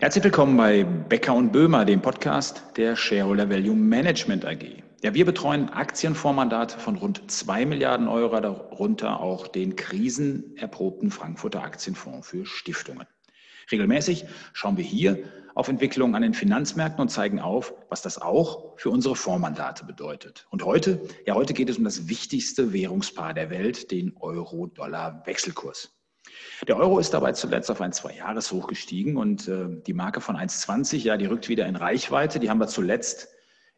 Herzlich willkommen bei Becker und Böhmer, dem Podcast der Shareholder Value Management AG. Ja, wir betreuen Aktienfondsmandate von rund 2 Milliarden Euro, darunter auch den krisenerprobten Frankfurter Aktienfonds für Stiftungen. Regelmäßig schauen wir hier auf Entwicklungen an den Finanzmärkten und zeigen auf, was das auch für unsere Fondsmandate bedeutet. Und heute, ja, heute geht es um das wichtigste Währungspaar der Welt, den Euro-Dollar-Wechselkurs. Der Euro ist dabei zuletzt auf ein Zwei-Jahres-Hoch gestiegen und äh, die Marke von 1,20, ja, die rückt wieder in Reichweite. Die haben wir zuletzt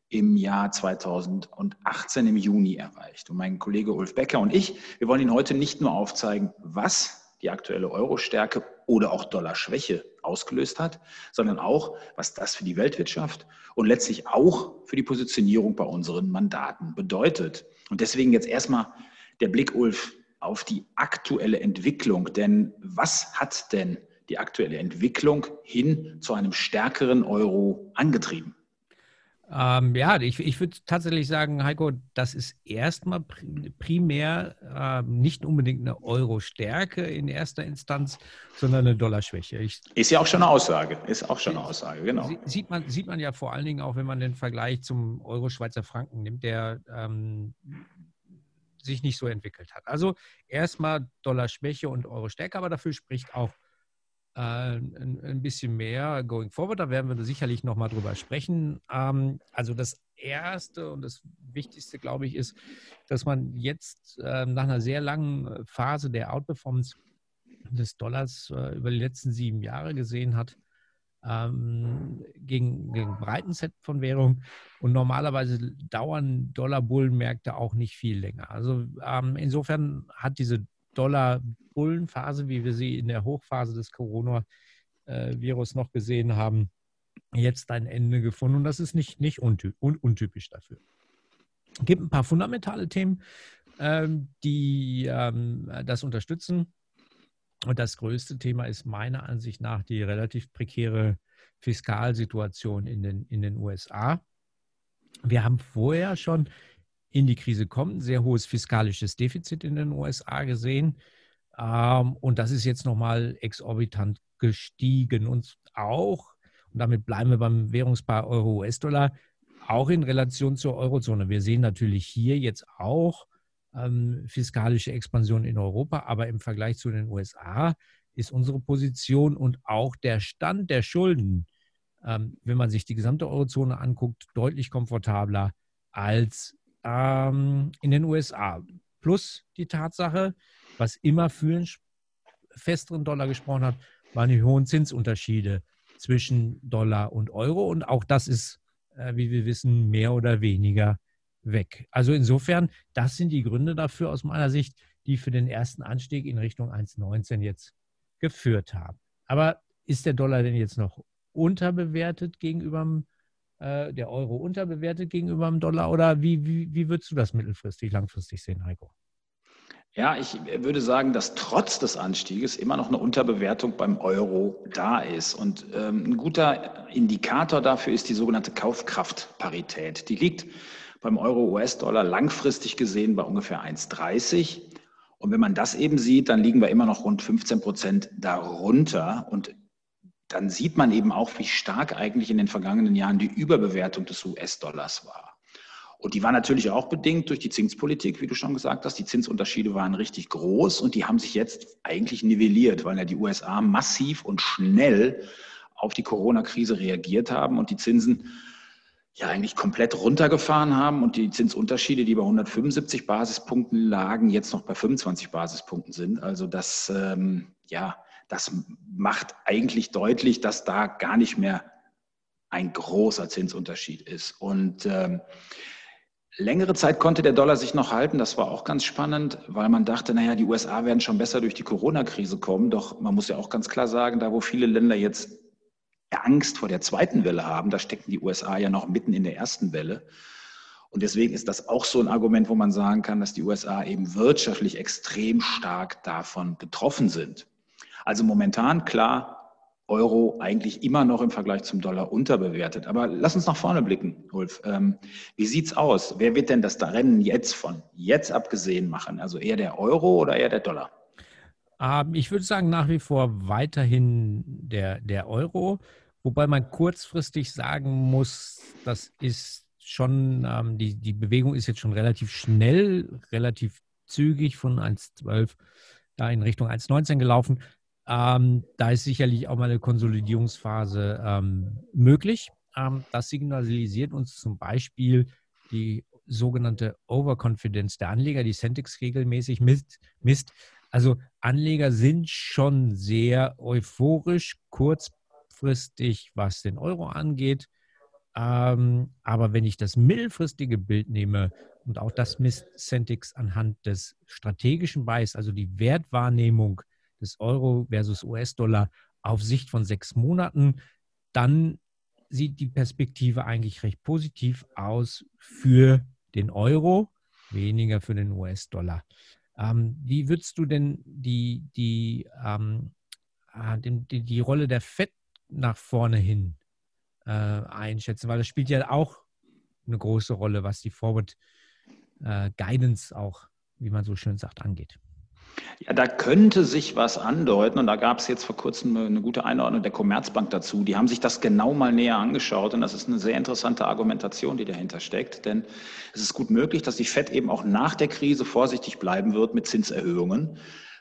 im Jahr 2018 im Juni erreicht. Und mein Kollege Ulf Becker und ich, wir wollen Ihnen heute nicht nur aufzeigen, was die aktuelle Euro-Stärke oder auch Dollarschwäche ausgelöst hat, sondern auch, was das für die Weltwirtschaft und letztlich auch für die Positionierung bei unseren Mandaten bedeutet. Und deswegen jetzt erstmal der Blick, Ulf, auf die aktuelle Entwicklung. Denn was hat denn die aktuelle Entwicklung hin zu einem stärkeren Euro angetrieben? Ähm, ja, ich, ich würde tatsächlich sagen, Heiko, das ist erstmal primär äh, nicht unbedingt eine Euro-Stärke in erster Instanz, sondern eine Dollarschwäche. ist ja auch schon eine Aussage. Ist auch schon eine Aussage, genau. Sieht man, sieht man ja vor allen Dingen auch, wenn man den Vergleich zum Euro-Schweizer Franken nimmt, der ähm, sich nicht so entwickelt hat. Also erstmal Dollar-Schwäche und Euro-Stärke, aber dafür spricht auch äh, ein, ein, bisschen mehr going forward. Da werden wir sicherlich nochmal drüber sprechen. Ähm, also das Erste und das Wichtigste, glaube ich, ist, dass man jetzt äh, nach einer sehr langen Phase der Outperformance des Dollars äh, über die letzten sieben Jahre gesehen hat, ähm, gegen, gegen breiten Set von Währungen. Und normalerweise dauern Dollar-Bullenmärkte auch nicht viel länger. Also ähm, insofern hat diese Dollar-Bullenphase, wie wir sie in der Hochphase des Corona-Virus noch gesehen haben, jetzt ein Ende gefunden. Und das ist nicht, nicht unty un untypisch dafür. Es gibt ein paar fundamentale Themen, ähm, die ähm, das unterstützen. Und das größte Thema ist meiner Ansicht nach die relativ prekäre Fiskalsituation in den, in den USA. Wir haben vorher schon in die Krise kommen, sehr hohes fiskalisches Defizit in den USA gesehen. Ähm, und das ist jetzt nochmal exorbitant gestiegen. Und auch, und damit bleiben wir beim Währungspaar Euro-US-Dollar, auch in Relation zur Eurozone. Wir sehen natürlich hier jetzt auch ähm, fiskalische Expansion in Europa, aber im Vergleich zu den USA ist unsere Position und auch der Stand der Schulden, ähm, wenn man sich die gesamte Eurozone anguckt, deutlich komfortabler als ähm, in den USA. Plus die Tatsache, was immer für einen festeren Dollar gesprochen hat, waren die hohen Zinsunterschiede zwischen Dollar und Euro. Und auch das ist, äh, wie wir wissen, mehr oder weniger weg. Also insofern, das sind die Gründe dafür aus meiner Sicht, die für den ersten Anstieg in Richtung 1,19 jetzt geführt haben. Aber ist der Dollar denn jetzt noch unterbewertet gegenüber dem äh, der Euro unterbewertet gegenüber dem Dollar oder wie, wie, wie würdest du das mittelfristig, langfristig sehen, Heiko? Ja, ich würde sagen, dass trotz des Anstieges immer noch eine Unterbewertung beim Euro da ist. Und ähm, ein guter Indikator dafür ist die sogenannte Kaufkraftparität. Die liegt beim Euro-US-Dollar langfristig gesehen bei ungefähr 1,30. Und wenn man das eben sieht, dann liegen wir immer noch rund 15 Prozent darunter. Und dann sieht man eben auch, wie stark eigentlich in den vergangenen Jahren die Überbewertung des US-Dollars war. Und die war natürlich auch bedingt durch die Zinspolitik, wie du schon gesagt hast. Die Zinsunterschiede waren richtig groß und die haben sich jetzt eigentlich nivelliert, weil ja die USA massiv und schnell auf die Corona-Krise reagiert haben und die Zinsen ja eigentlich komplett runtergefahren haben und die Zinsunterschiede, die bei 175 Basispunkten lagen, jetzt noch bei 25 Basispunkten sind. Also das, ähm, ja, das macht eigentlich deutlich, dass da gar nicht mehr ein großer Zinsunterschied ist. Und ähm, längere Zeit konnte der Dollar sich noch halten. Das war auch ganz spannend, weil man dachte, naja, die USA werden schon besser durch die Corona-Krise kommen. Doch man muss ja auch ganz klar sagen, da wo viele Länder jetzt Angst vor der zweiten Welle haben, da stecken die USA ja noch mitten in der ersten Welle. Und deswegen ist das auch so ein Argument, wo man sagen kann, dass die USA eben wirtschaftlich extrem stark davon getroffen sind. Also momentan klar, Euro eigentlich immer noch im Vergleich zum Dollar unterbewertet. Aber lass uns nach vorne blicken, Ulf. Ähm, wie sieht's aus? Wer wird denn das Rennen jetzt von jetzt abgesehen machen? Also eher der Euro oder eher der Dollar? Ähm, ich würde sagen, nach wie vor weiterhin der, der Euro, Wobei man kurzfristig sagen muss, das ist schon, ähm, die, die Bewegung ist jetzt schon relativ schnell, relativ zügig von 1,12 da in Richtung 1,19 gelaufen. Ähm, da ist sicherlich auch mal eine Konsolidierungsphase ähm, möglich. Ähm, das signalisiert uns zum Beispiel die sogenannte Overconfidence der Anleger, die Centix regelmäßig misst, misst. Also Anleger sind schon sehr euphorisch, kurzfristig, was den Euro angeht. Ähm, aber wenn ich das mittelfristige Bild nehme und auch das misst Centix anhand des strategischen Buys, also die Wertwahrnehmung des Euro versus US-Dollar auf Sicht von sechs Monaten, dann sieht die Perspektive eigentlich recht positiv aus für den Euro, weniger für den US-Dollar. Ähm, wie würdest du denn die, die, ähm, äh, die, die Rolle der FED nach vorne hin äh, einschätzen? Weil das spielt ja auch eine große Rolle, was die Forward äh, Guidance auch, wie man so schön sagt, angeht. Ja, da könnte sich was andeuten und da gab es jetzt vor kurzem eine gute Einordnung der Commerzbank dazu. Die haben sich das genau mal näher angeschaut und das ist eine sehr interessante Argumentation, die dahinter steckt. Denn es ist gut möglich, dass die FED eben auch nach der Krise vorsichtig bleiben wird mit Zinserhöhungen,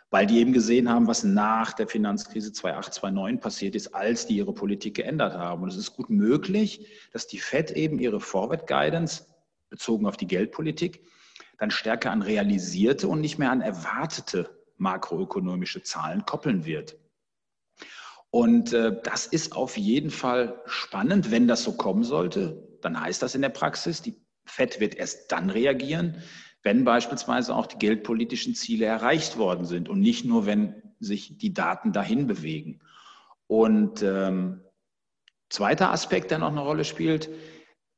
weil die eben gesehen haben, was nach der Finanzkrise 2008, 2009 passiert ist, als die ihre Politik geändert haben. Und es ist gut möglich, dass die FED eben ihre Forward Guidance bezogen auf die Geldpolitik dann stärker an realisierte und nicht mehr an erwartete makroökonomische Zahlen koppeln wird. Und äh, das ist auf jeden Fall spannend, wenn das so kommen sollte. Dann heißt das in der Praxis, die FED wird erst dann reagieren, wenn beispielsweise auch die geldpolitischen Ziele erreicht worden sind und nicht nur, wenn sich die Daten dahin bewegen. Und ähm, zweiter Aspekt, der noch eine Rolle spielt,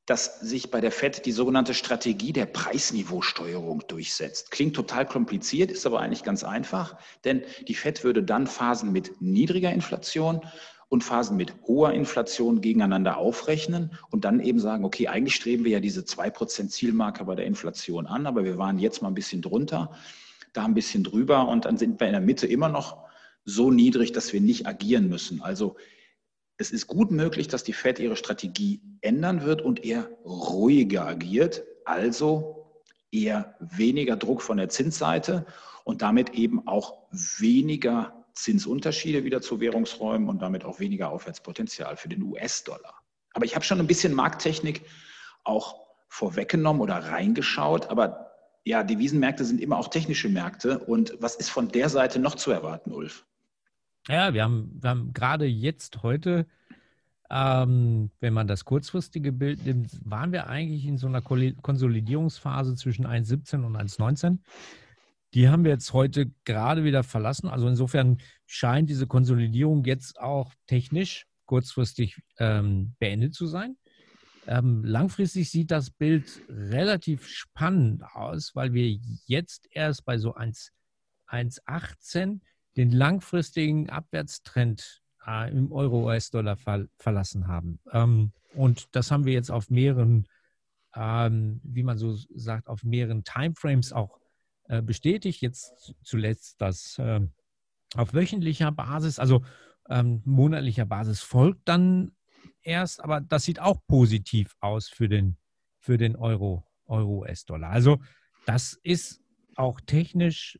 dass sich bei der FED die sogenannte Strategie der Preisniveausteuerung durchsetzt. Klingt total kompliziert, ist aber eigentlich ganz einfach, denn die FED würde dann Phasen mit niedriger Inflation und Phasen mit hoher Inflation gegeneinander aufrechnen und dann eben sagen, okay, eigentlich streben wir ja diese 2% Zielmarke bei der Inflation an, aber wir waren jetzt mal ein bisschen drunter, da ein bisschen drüber und dann sind wir in der Mitte immer noch so niedrig, dass wir nicht agieren müssen. Also es ist gut möglich, dass die Fed ihre Strategie ändern wird und eher ruhiger agiert, also eher weniger Druck von der Zinsseite und damit eben auch weniger Zinsunterschiede wieder zu Währungsräumen und damit auch weniger Aufwärtspotenzial für den US-Dollar. Aber ich habe schon ein bisschen Markttechnik auch vorweggenommen oder reingeschaut, aber ja, Devisenmärkte sind immer auch technische Märkte. Und was ist von der Seite noch zu erwarten, Ulf? Ja, wir haben, wir haben gerade jetzt heute, ähm, wenn man das kurzfristige Bild nimmt, waren wir eigentlich in so einer Konsolidierungsphase zwischen 1,17 und 1,19. Die haben wir jetzt heute gerade wieder verlassen. Also insofern scheint diese Konsolidierung jetzt auch technisch kurzfristig ähm, beendet zu sein. Ähm, langfristig sieht das Bild relativ spannend aus, weil wir jetzt erst bei so 1,18 den langfristigen Abwärtstrend äh, im Euro-US-Dollar ver verlassen haben. Ähm, und das haben wir jetzt auf mehreren, ähm, wie man so sagt, auf mehreren Timeframes auch äh, bestätigt. Jetzt zuletzt das äh, auf wöchentlicher Basis, also ähm, monatlicher Basis folgt dann erst, aber das sieht auch positiv aus für den, für den Euro, Euro-US-Dollar. Also das ist auch technisch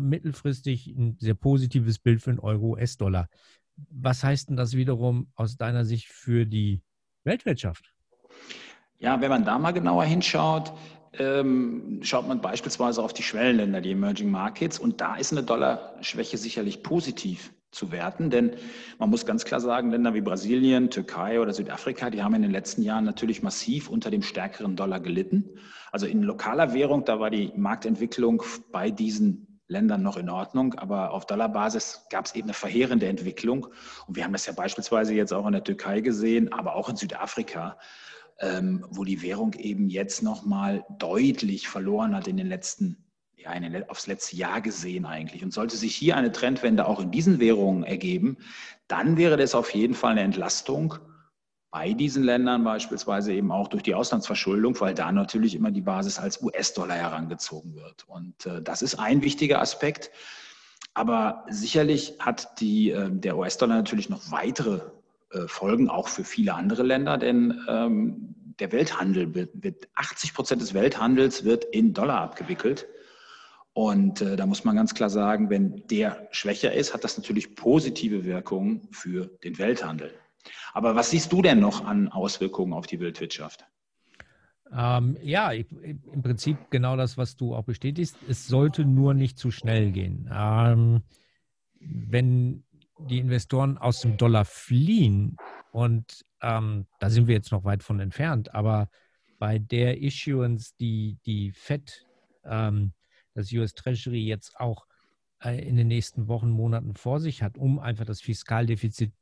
mittelfristig ein sehr positives Bild für den Euro-US-Dollar. Was heißt denn das wiederum aus deiner Sicht für die Weltwirtschaft? Ja, wenn man da mal genauer hinschaut, ähm, schaut man beispielsweise auf die Schwellenländer, die Emerging Markets, und da ist eine Dollarschwäche sicherlich positiv zu werten, denn man muss ganz klar sagen, Länder wie Brasilien, Türkei oder Südafrika, die haben in den letzten Jahren natürlich massiv unter dem stärkeren Dollar gelitten. Also in lokaler Währung, da war die Marktentwicklung bei diesen Ländern noch in Ordnung, aber auf Dollarbasis gab es eben eine verheerende Entwicklung. Und wir haben das ja beispielsweise jetzt auch in der Türkei gesehen, aber auch in Südafrika, ähm, wo die Währung eben jetzt nochmal deutlich verloren hat in den letzten, ja, in aufs letzte Jahr gesehen eigentlich. Und sollte sich hier eine Trendwende auch in diesen Währungen ergeben, dann wäre das auf jeden Fall eine Entlastung bei diesen Ländern beispielsweise eben auch durch die Auslandsverschuldung, weil da natürlich immer die Basis als US-Dollar herangezogen wird. Und äh, das ist ein wichtiger Aspekt. Aber sicherlich hat die, äh, der US-Dollar natürlich noch weitere äh, Folgen auch für viele andere Länder, denn ähm, der Welthandel wird, wird 80 Prozent des Welthandels wird in Dollar abgewickelt. Und äh, da muss man ganz klar sagen, wenn der schwächer ist, hat das natürlich positive Wirkungen für den Welthandel. Aber was siehst du denn noch an Auswirkungen auf die Weltwirtschaft? Ähm, ja, im Prinzip genau das, was du auch bestätigst. Es sollte nur nicht zu schnell gehen. Ähm, wenn die Investoren aus dem Dollar fliehen, und ähm, da sind wir jetzt noch weit von entfernt, aber bei der Issuance, die die Fed ähm, das US Treasury jetzt auch äh, in den nächsten Wochen, Monaten vor sich hat, um einfach das Fiskaldefizit,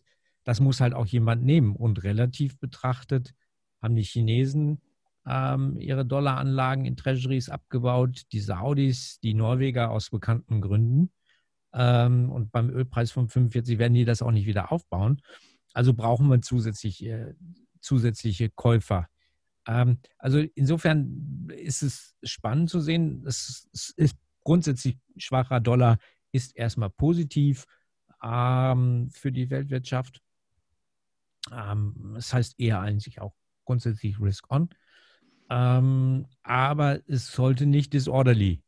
das muss halt auch jemand nehmen. Und relativ betrachtet haben die Chinesen ähm, ihre Dollaranlagen in Treasuries abgebaut, die Saudis, die Norweger aus bekannten Gründen. Ähm, und beim Ölpreis von 45 werden die das auch nicht wieder aufbauen. Also brauchen wir zusätzlich, äh, zusätzliche Käufer ähm, also insofern ist es spannend zu sehen. Es ist grundsätzlich schwacher Dollar ist erstmal positiv ähm, für die Weltwirtschaft. Ähm, das heißt eher eigentlich auch grundsätzlich Risk on. Ähm, aber es sollte nicht disorderly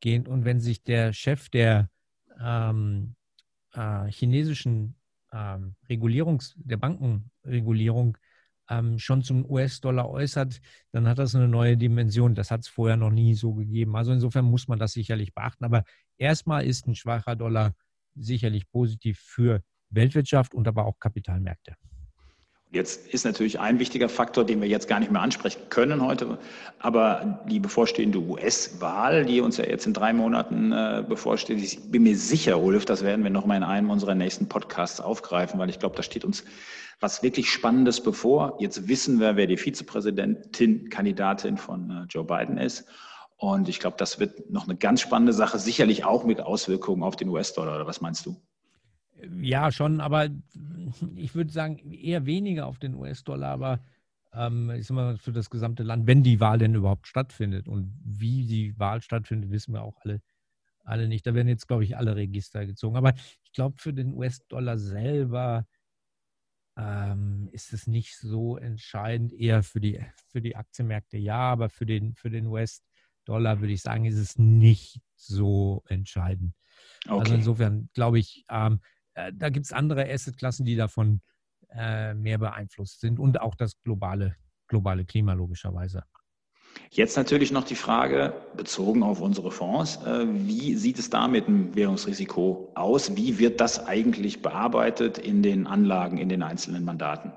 gehen. Und wenn sich der Chef der ähm, äh, chinesischen ähm, Regulierungs-, der Bankenregulierung ähm, schon zum US-Dollar äußert, dann hat das eine neue Dimension. Das hat es vorher noch nie so gegeben. Also insofern muss man das sicherlich beachten. Aber erstmal ist ein schwacher Dollar sicherlich positiv für Weltwirtschaft und aber auch Kapitalmärkte. Jetzt ist natürlich ein wichtiger Faktor, den wir jetzt gar nicht mehr ansprechen können heute, aber die bevorstehende US-Wahl, die uns ja jetzt in drei Monaten äh, bevorsteht, ich bin mir sicher, Ulf, das werden wir noch mal in einem unserer nächsten Podcasts aufgreifen, weil ich glaube, da steht uns was wirklich Spannendes bevor. Jetzt wissen wir, wer die Vizepräsidentin, Kandidatin von äh, Joe Biden ist. Und ich glaube, das wird noch eine ganz spannende Sache, sicherlich auch mit Auswirkungen auf den US-Dollar. Oder was meinst du? Ja, schon, aber ich würde sagen, eher weniger auf den US-Dollar, aber ähm, ich sag mal, für das gesamte Land, wenn die Wahl denn überhaupt stattfindet. Und wie die Wahl stattfindet, wissen wir auch alle, alle nicht. Da werden jetzt, glaube ich, alle Register gezogen. Aber ich glaube, für den US-Dollar selber ähm, ist es nicht so entscheidend, eher für die, für die Aktienmärkte ja, aber für den, für den US-Dollar würde ich sagen, ist es nicht so entscheidend. Also okay. Also insofern glaube ich, ähm, äh, da gibt es andere Assetklassen, die davon äh, mehr beeinflusst sind und auch das globale, globale Klima logischerweise. Jetzt natürlich noch die Frage, bezogen auf unsere Fonds, äh, wie sieht es da mit dem Währungsrisiko aus? Wie wird das eigentlich bearbeitet in den Anlagen, in den einzelnen Mandaten?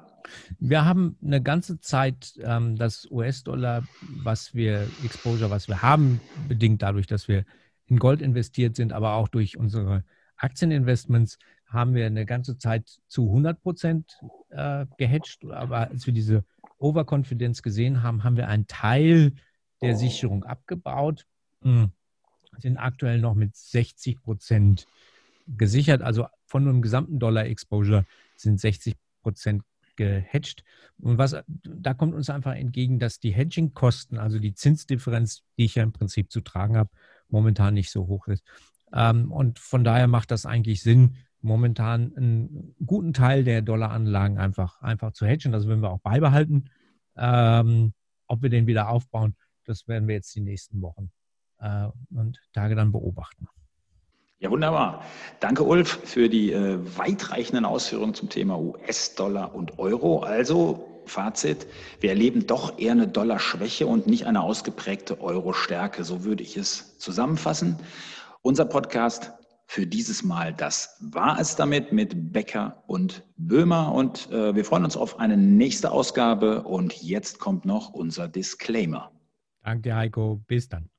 Wir haben eine ganze Zeit ähm, das US-Dollar, was wir, Exposure, was wir haben, bedingt dadurch, dass wir in Gold investiert sind, aber auch durch unsere Aktieninvestments, haben wir eine ganze Zeit zu 100 Prozent äh, gehatcht. Aber als wir diese Overconfidence gesehen haben, haben wir einen Teil der Sicherung abgebaut, hm. sind aktuell noch mit 60 Prozent gesichert. Also von einem gesamten Dollar-Exposure sind 60 Prozent gehatcht. Und was, da kommt uns einfach entgegen, dass die Hedging-Kosten, also die Zinsdifferenz, die ich ja im Prinzip zu tragen habe, momentan nicht so hoch ist. Ähm, und von daher macht das eigentlich Sinn, momentan einen guten Teil der Dollaranlagen einfach, einfach zu hedgen. Das werden wir auch beibehalten. Ähm, ob wir den wieder aufbauen, das werden wir jetzt die nächsten Wochen äh, und Tage dann beobachten. Ja, wunderbar. Danke, Ulf, für die äh, weitreichenden Ausführungen zum Thema US-Dollar und Euro. Also, Fazit, wir erleben doch eher eine Dollarschwäche und nicht eine ausgeprägte Euro-Stärke. So würde ich es zusammenfassen. Unser Podcast für dieses Mal. Das war es damit mit Becker und Böhmer und äh, wir freuen uns auf eine nächste Ausgabe und jetzt kommt noch unser Disclaimer. Danke, Heiko. Bis dann.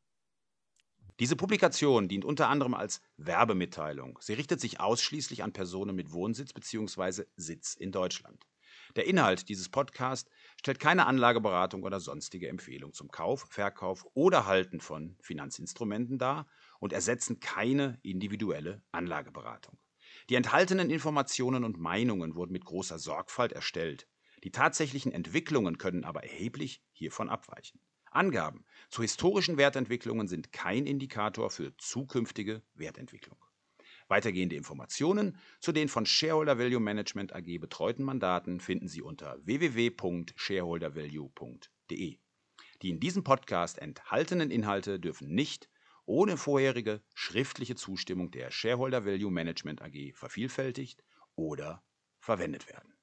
Diese Publikation dient unter anderem als Werbemitteilung. Sie richtet sich ausschließlich an Personen mit Wohnsitz bzw. Sitz in Deutschland. Der Inhalt dieses Podcasts stellt keine Anlageberatung oder sonstige Empfehlung zum Kauf, Verkauf oder Halten von Finanzinstrumenten dar und ersetzen keine individuelle Anlageberatung. Die enthaltenen Informationen und Meinungen wurden mit großer Sorgfalt erstellt. Die tatsächlichen Entwicklungen können aber erheblich hiervon abweichen. Angaben zu historischen Wertentwicklungen sind kein Indikator für zukünftige Wertentwicklung. Weitergehende Informationen zu den von Shareholder Value Management AG betreuten Mandaten finden Sie unter www.shareholdervalue.de. Die in diesem Podcast enthaltenen Inhalte dürfen nicht ohne vorherige schriftliche Zustimmung der Shareholder Value Management AG vervielfältigt oder verwendet werden.